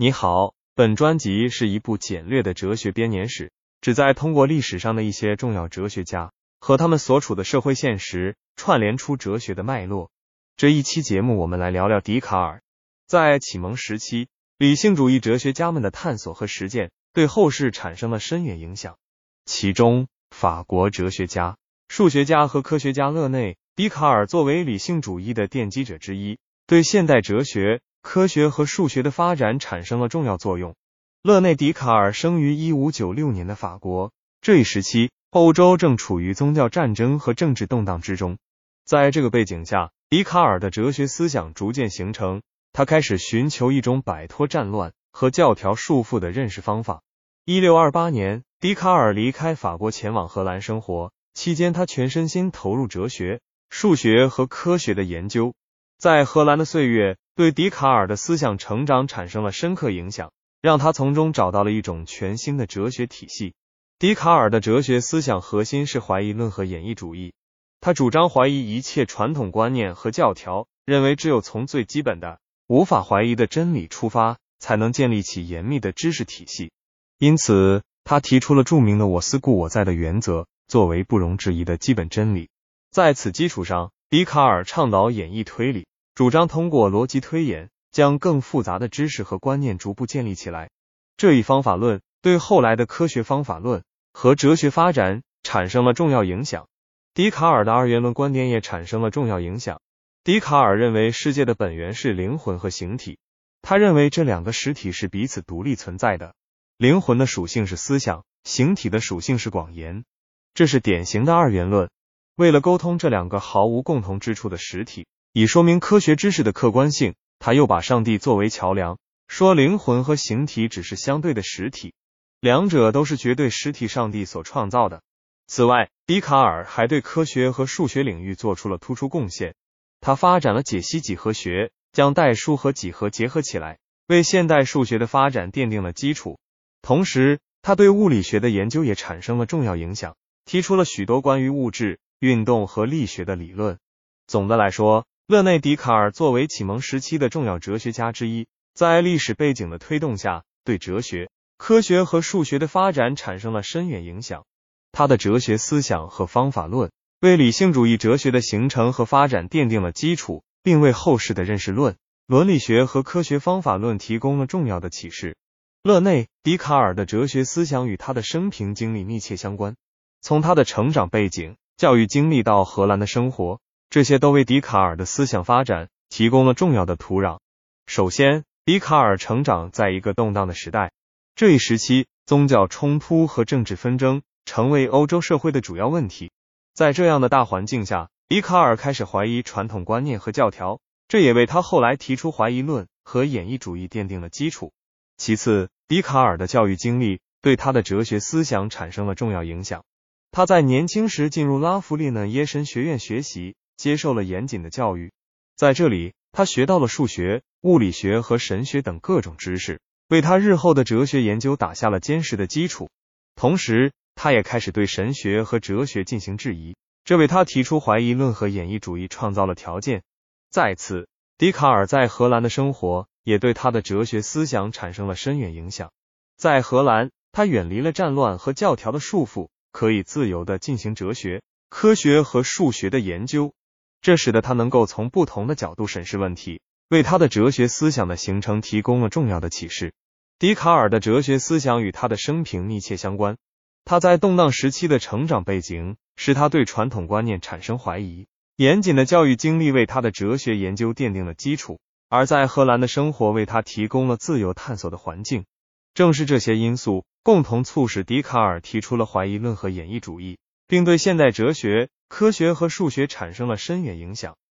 你好，本专辑是一部简略的哲学编年史，旨在通过历史上的一些重要哲学家和他们所处的社会现实，串联出哲学的脉络。这一期节目，我们来聊聊笛卡尔。在启蒙时期，理性主义哲学家们的探索和实践对后世产生了深远影响。其中，法国哲学家、数学家和科学家勒内·笛卡尔作为理性主义的奠基者之一，对现代哲学。科学和数学的发展产生了重要作用。勒内·笛卡尔生于一五九六年的法国，这一时期欧洲正处于宗教战争和政治动荡之中。在这个背景下，笛卡尔的哲学思想逐渐形成。他开始寻求一种摆脱战乱和教条束缚的认识方法。一六二八年，笛卡尔离开法国前往荷兰生活，期间他全身心投入哲学、数学和科学的研究。在荷兰的岁月。对笛卡尔的思想成长产生了深刻影响，让他从中找到了一种全新的哲学体系。笛卡尔的哲学思想核心是怀疑论和演绎主义，他主张怀疑一切传统观念和教条，认为只有从最基本的、无法怀疑的真理出发，才能建立起严密的知识体系。因此，他提出了著名的“我思故我在”的原则，作为不容置疑的基本真理。在此基础上，笛卡尔倡导演绎推理。主张通过逻辑推演，将更复杂的知识和观念逐步建立起来。这一方法论对后来的科学方法论和哲学发展产生了重要影响。笛卡尔的二元论观点也产生了重要影响。笛卡尔认为世界的本源是灵魂和形体，他认为这两个实体是彼此独立存在的。灵魂的属性是思想，形体的属性是广言，这是典型的二元论。为了沟通这两个毫无共同之处的实体。以说明科学知识的客观性，他又把上帝作为桥梁，说灵魂和形体只是相对的实体，两者都是绝对实体上帝所创造的。此外，笛卡尔还对科学和数学领域做出了突出贡献。他发展了解析几何学，将代数和几何结合起来，为现代数学的发展奠定了基础。同时，他对物理学的研究也产生了重要影响，提出了许多关于物质、运动和力学的理论。总的来说，勒内·笛卡尔作为启蒙时期的重要哲学家之一，在历史背景的推动下，对哲学、科学和数学的发展产生了深远影响。他的哲学思想和方法论为理性主义哲学的形成和发展奠定了基础，并为后世的认识论、伦理学和科学方法论提供了重要的启示。勒内·笛卡尔的哲学思想与他的生平经历密切相关，从他的成长背景、教育经历到荷兰的生活。这些都为笛卡尔的思想发展提供了重要的土壤。首先，笛卡尔成长在一个动荡的时代，这一时期宗教冲突和政治纷争成为欧洲社会的主要问题。在这样的大环境下，笛卡尔开始怀疑传统观念和教条，这也为他后来提出怀疑论和演绎主义奠定了基础。其次，笛卡尔的教育经历对他的哲学思想产生了重要影响。他在年轻时进入拉弗利讷耶神学院学习。接受了严谨的教育，在这里，他学到了数学、物理学和神学等各种知识，为他日后的哲学研究打下了坚实的基础。同时，他也开始对神学和哲学进行质疑，这为他提出怀疑论和演绎主义创造了条件。再次，笛卡尔在荷兰的生活也对他的哲学思想产生了深远影响。在荷兰，他远离了战乱和教条的束缚，可以自由的进行哲学、科学和数学的研究。这使得他能够从不同的角度审视问题，为他的哲学思想的形成提供了重要的启示。笛卡尔的哲学思想与他的生平密切相关。他在动荡时期的成长背景使他对传统观念产生怀疑，严谨的教育经历为他的哲学研究奠定了基础，而在荷兰的生活为他提供了自由探索的环境。正是这些因素共同促使笛卡尔提出了怀疑论和演绎主义，并对现代哲学。科学和数学产生了深远影响。